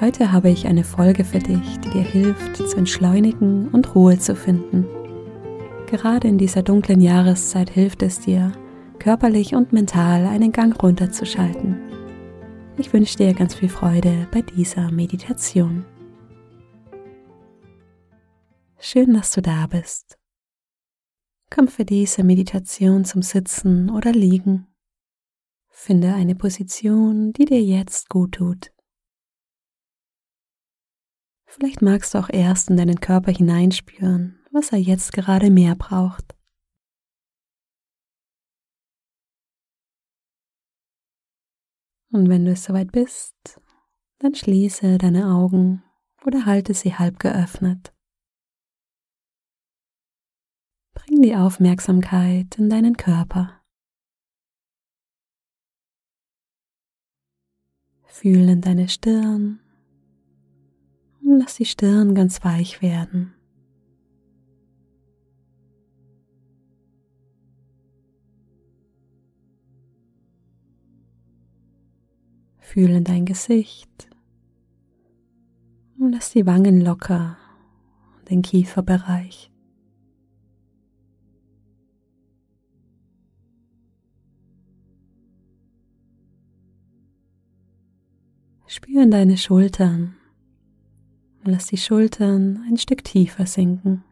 Heute habe ich eine Folge für dich, die dir hilft, zu entschleunigen und Ruhe zu finden. Gerade in dieser dunklen Jahreszeit hilft es dir, körperlich und mental einen Gang runterzuschalten. Ich wünsche dir ganz viel Freude bei dieser Meditation. Schön, dass du da bist. Komm für diese Meditation zum Sitzen oder Liegen. Finde eine Position, die dir jetzt gut tut. Vielleicht magst du auch erst in deinen Körper hineinspüren, was er jetzt gerade mehr braucht. Und wenn du es soweit bist, dann schließe deine Augen oder halte sie halb geöffnet. Bring die Aufmerksamkeit in deinen Körper. Fühl in deine Stirn und lass die Stirn ganz weich werden. Fühl in dein Gesicht und lass die Wangen locker und den Kieferbereich. Spür in deine Schultern lass die Schultern ein Stück tiefer sinken.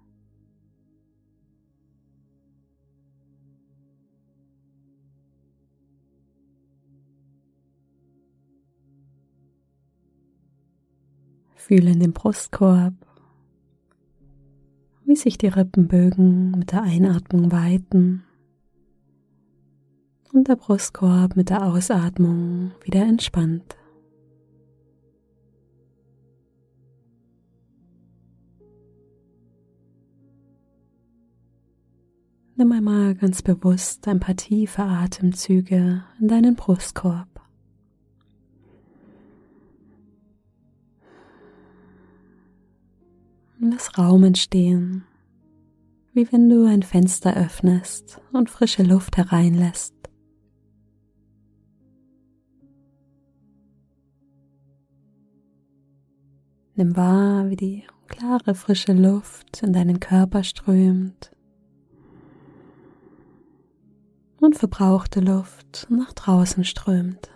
Fühle in den Brustkorb, wie sich die Rippenbögen mit der Einatmung weiten und der Brustkorb mit der Ausatmung wieder entspannt. Nimm einmal ganz bewusst ein paar tiefe Atemzüge in deinen Brustkorb. Lass Raum entstehen, wie wenn du ein Fenster öffnest und frische Luft hereinlässt. Nimm wahr, wie die klare, frische Luft in deinen Körper strömt und verbrauchte Luft nach draußen strömt.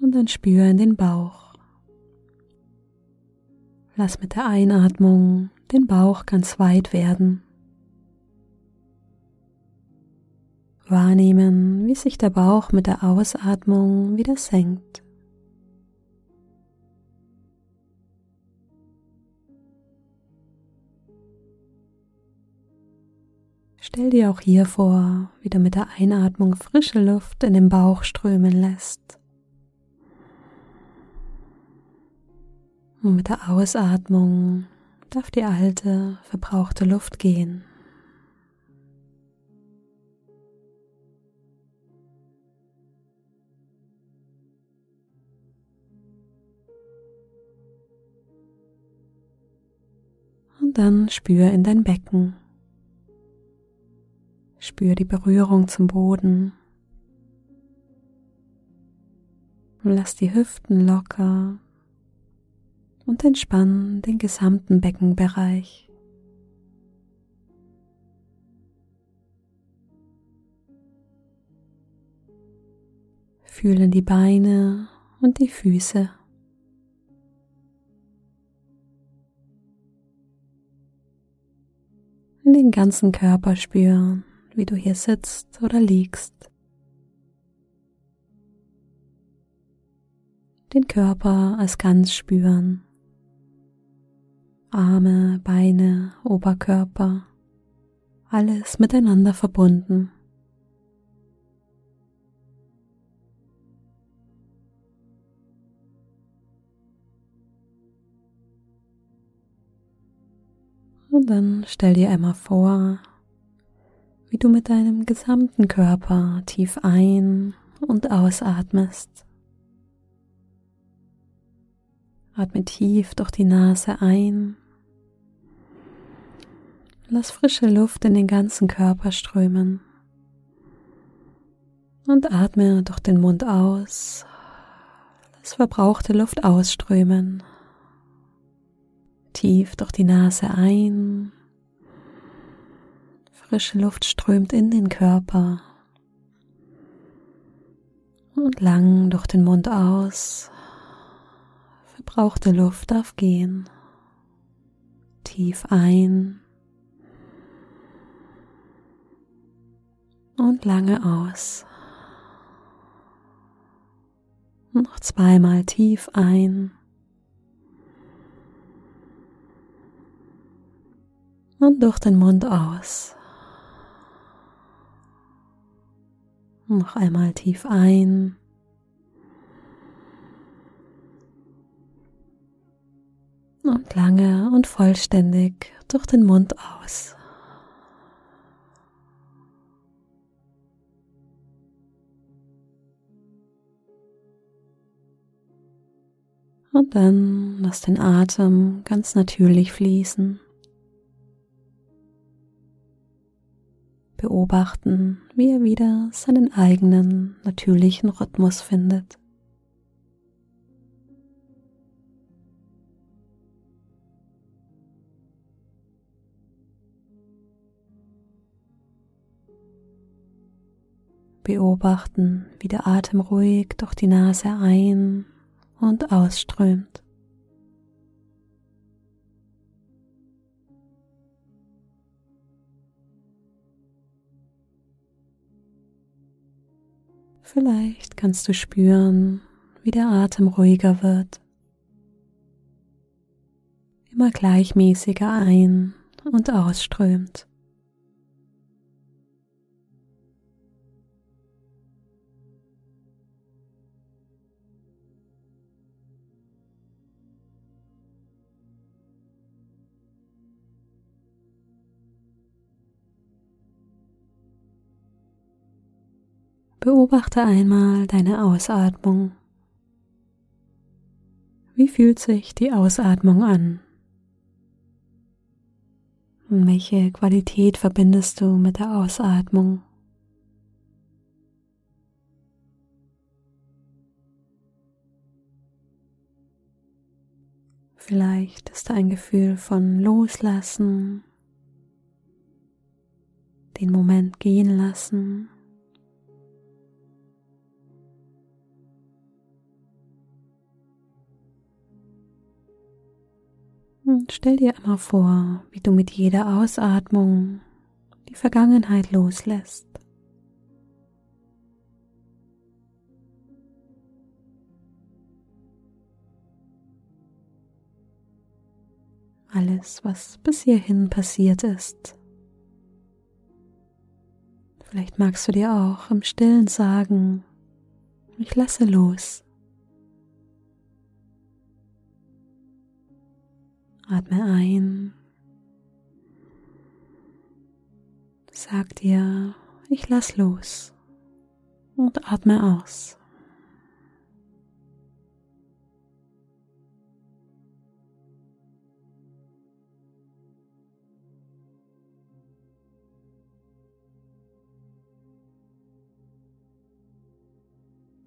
Und dann spüre in den Bauch. Lass mit der Einatmung den Bauch ganz weit werden. Wahrnehmen, wie sich der Bauch mit der Ausatmung wieder senkt. Stell dir auch hier vor, wie du mit der Einatmung frische Luft in den Bauch strömen lässt. Und mit der Ausatmung darf die alte, verbrauchte Luft gehen. Und dann spür in dein Becken. Spür die Berührung zum Boden. Lass die Hüften locker und entspann den gesamten Beckenbereich. Fühlen die Beine und die Füße. In den ganzen Körper spüren wie du hier sitzt oder liegst. Den Körper als ganz spüren. Arme, Beine, Oberkörper, alles miteinander verbunden. Und dann stell dir einmal vor, wie du mit deinem gesamten Körper tief ein- und ausatmest. Atme tief durch die Nase ein. Lass frische Luft in den ganzen Körper strömen. Und atme durch den Mund aus. Lass verbrauchte Luft ausströmen. Tief durch die Nase ein. Frische Luft strömt in den Körper. Und lang durch den Mund aus. Verbrauchte Luft darf gehen. Tief ein. Und lange aus. Noch zweimal tief ein. und durch den Mund aus. Noch einmal tief ein. Und lange und vollständig durch den Mund aus. Und dann lass den Atem ganz natürlich fließen. Beobachten, wie er wieder seinen eigenen natürlichen Rhythmus findet. Beobachten, wie der Atem ruhig durch die Nase ein und ausströmt. Vielleicht kannst du spüren, wie der Atem ruhiger wird, immer gleichmäßiger ein- und ausströmt. Beobachte einmal deine Ausatmung. Wie fühlt sich die Ausatmung an? Und welche Qualität verbindest du mit der Ausatmung? Vielleicht ist da ein Gefühl von Loslassen, den Moment gehen lassen. Und stell dir einmal vor, wie du mit jeder Ausatmung die Vergangenheit loslässt. Alles, was bis hierhin passiert ist. Vielleicht magst du dir auch im stillen sagen, ich lasse los. Atme ein. Sag dir, ich lass los. Und atme aus.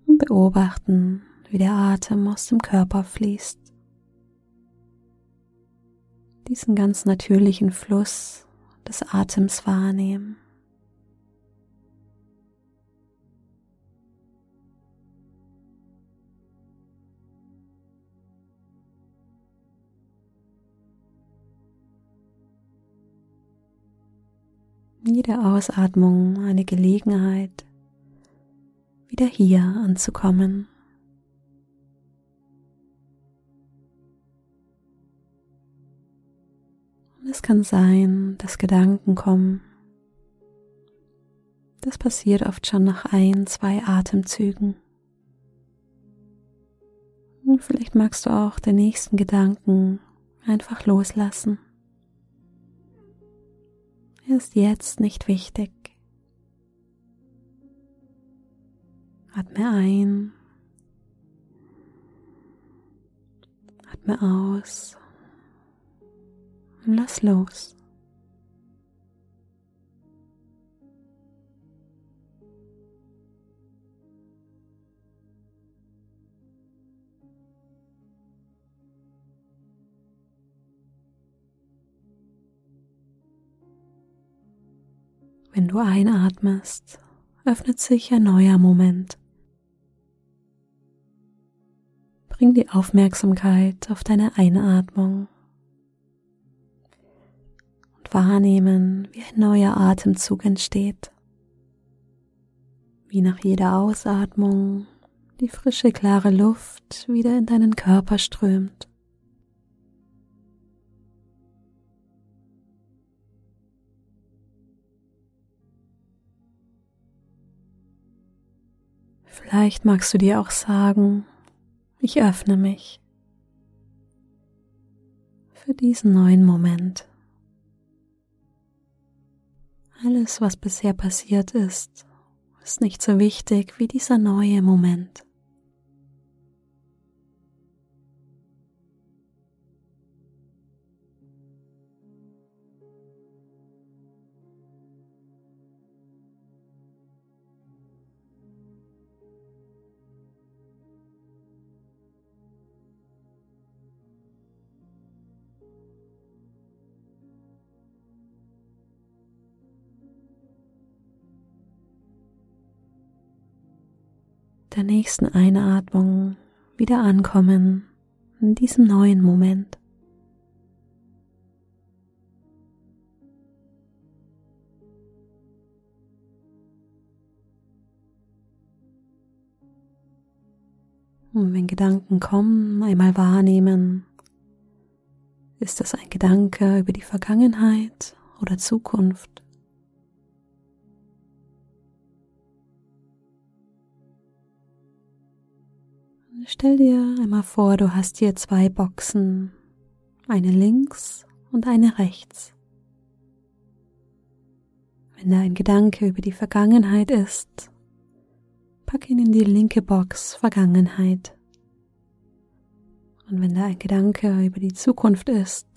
Beobachten, wie der Atem aus dem Körper fließt diesen ganz natürlichen Fluss des Atems wahrnehmen. Jede Ausatmung eine Gelegenheit, wieder hier anzukommen. Es kann sein, dass Gedanken kommen, Das passiert oft schon nach ein, zwei Atemzügen. Und vielleicht magst du auch den nächsten Gedanken einfach loslassen. Er ist jetzt nicht wichtig. Atme ein. Atme aus. Und lass los. Wenn du einatmest, öffnet sich ein neuer Moment. Bring die Aufmerksamkeit auf deine Einatmung wahrnehmen, wie ein neuer Atemzug entsteht. Wie nach jeder Ausatmung die frische, klare Luft wieder in deinen Körper strömt. Vielleicht magst du dir auch sagen, ich öffne mich für diesen neuen Moment. Alles, was bisher passiert ist, ist nicht so wichtig wie dieser neue Moment. Der nächsten Einatmung wieder ankommen in diesem neuen Moment. Und wenn Gedanken kommen, einmal wahrnehmen, ist das ein Gedanke über die Vergangenheit oder Zukunft? Stell dir einmal vor, du hast hier zwei Boxen, eine links und eine rechts. Wenn da ein Gedanke über die Vergangenheit ist, pack ihn in die linke Box Vergangenheit. Und wenn da ein Gedanke über die Zukunft ist,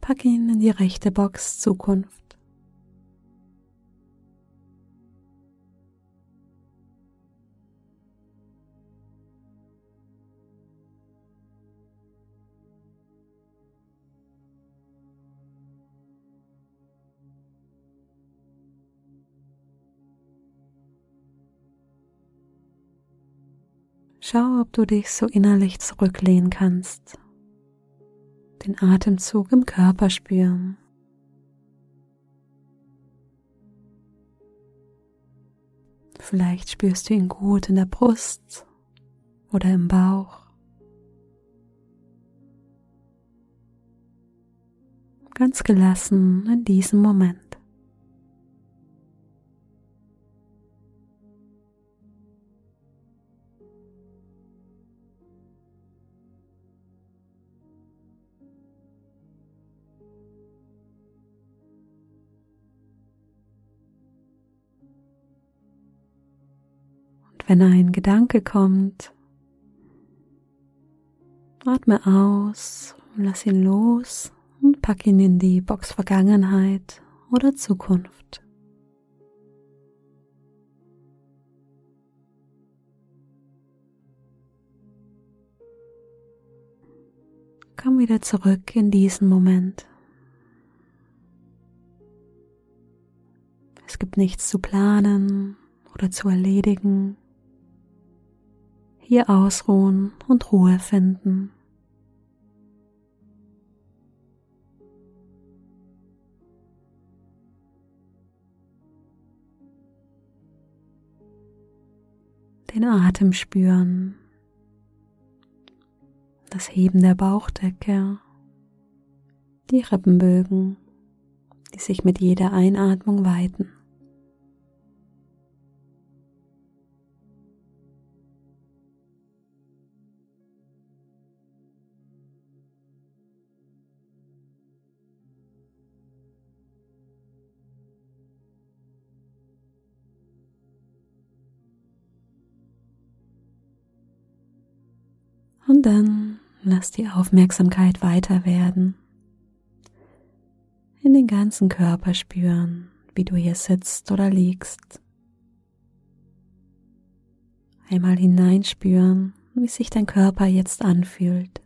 pack ihn in die rechte Box Zukunft. Schau, ob du dich so innerlich zurücklehnen kannst. Den Atemzug im Körper spüren. Vielleicht spürst du ihn gut in der Brust oder im Bauch. Ganz gelassen in diesem Moment. Wenn ein Gedanke kommt, atme aus, lass ihn los und pack ihn in die Box Vergangenheit oder Zukunft. Komm wieder zurück in diesen Moment. Es gibt nichts zu planen oder zu erledigen hier ausruhen und Ruhe finden. Den Atem spüren, das Heben der Bauchdecke, die Rippenbögen, die sich mit jeder Einatmung weiten. Und dann lass die Aufmerksamkeit weiter werden. In den ganzen Körper spüren, wie du hier sitzt oder liegst. Einmal hineinspüren, wie sich dein Körper jetzt anfühlt.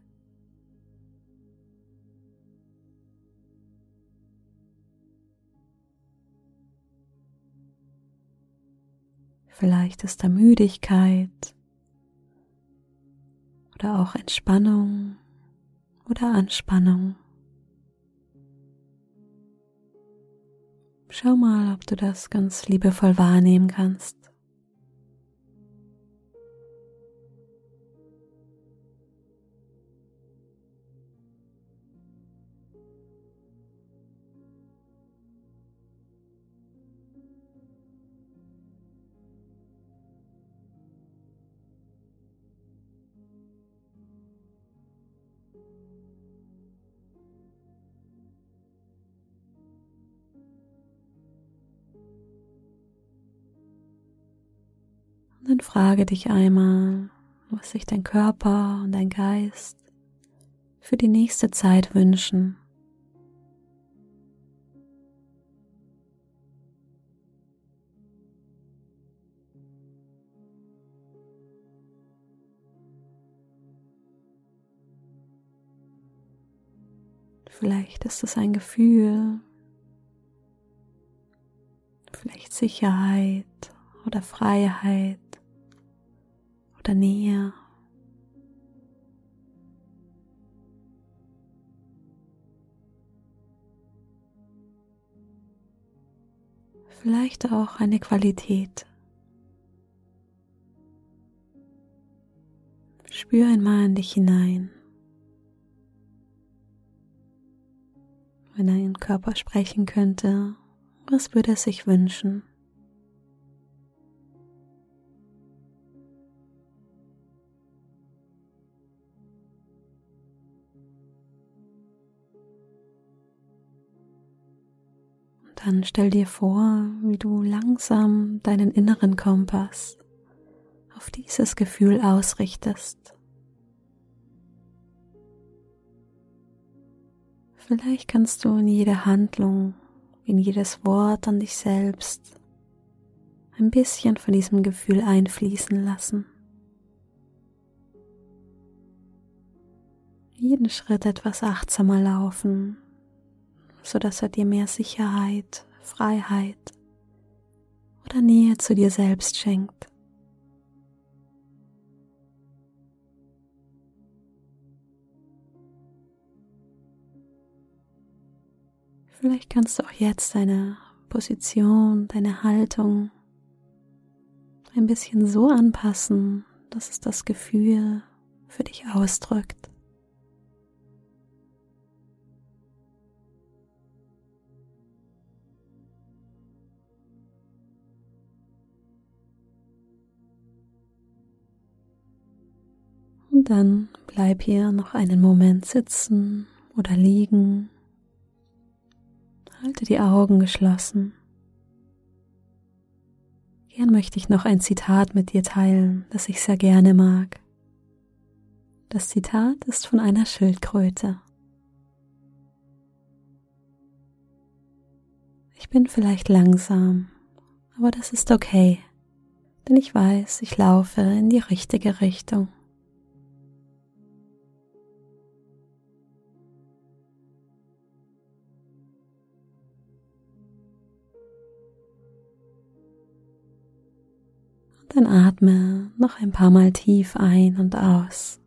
Vielleicht ist da Müdigkeit oder auch Entspannung oder Anspannung. Schau mal, ob du das ganz liebevoll wahrnehmen kannst. Und dann frage dich einmal, was sich dein Körper und dein Geist für die nächste Zeit wünschen. Vielleicht ist es ein Gefühl, vielleicht Sicherheit oder Freiheit oder Nähe. Vielleicht auch eine Qualität. Spür einmal in dich hinein. Wenn dein Körper sprechen könnte, was würde er sich wünschen? Dann stell dir vor, wie du langsam deinen inneren Kompass auf dieses Gefühl ausrichtest. Vielleicht kannst du in jede Handlung, in jedes Wort an dich selbst ein bisschen von diesem Gefühl einfließen lassen. Jeden Schritt etwas achtsamer laufen so dass er dir mehr Sicherheit, Freiheit oder Nähe zu dir selbst schenkt. Vielleicht kannst du auch jetzt deine Position, deine Haltung ein bisschen so anpassen, dass es das Gefühl für dich ausdrückt. Und dann bleib hier noch einen Moment sitzen oder liegen. Halte die Augen geschlossen. Gern möchte ich noch ein Zitat mit dir teilen, das ich sehr gerne mag. Das Zitat ist von einer Schildkröte. Ich bin vielleicht langsam, aber das ist okay, denn ich weiß, ich laufe in die richtige Richtung. Dann atme noch ein paar Mal tief ein und aus.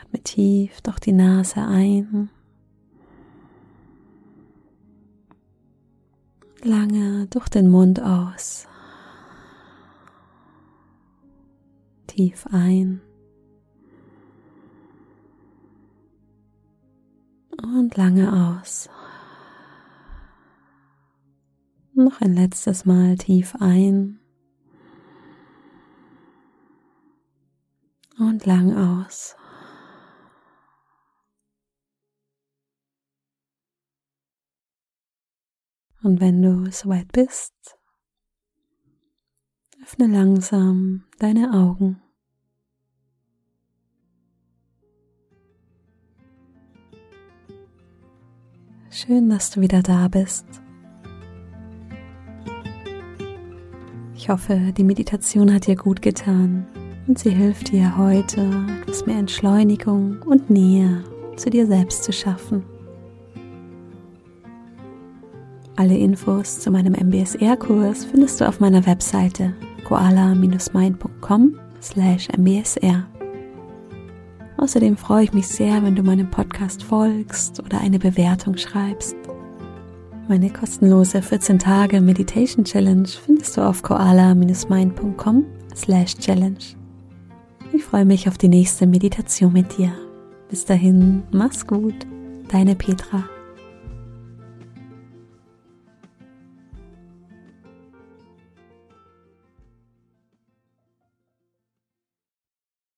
Atme tief durch die Nase ein. Lange durch den Mund aus. Tief ein. Und lange aus. Noch ein letztes Mal tief ein und lang aus. Und wenn du soweit bist, Öffne langsam deine Augen. Schön, dass du wieder da bist. Ich hoffe, die Meditation hat dir gut getan und sie hilft dir heute, etwas mehr Entschleunigung und Nähe zu dir selbst zu schaffen. Alle Infos zu meinem MBSR-Kurs findest du auf meiner Webseite koala-mind.com slash mbsr. Außerdem freue ich mich sehr, wenn du meinem Podcast folgst oder eine Bewertung schreibst. Meine kostenlose 14 Tage Meditation Challenge findest du auf koala-mind.com slash challenge. Ich freue mich auf die nächste Meditation mit dir. Bis dahin, mach's gut, deine Petra.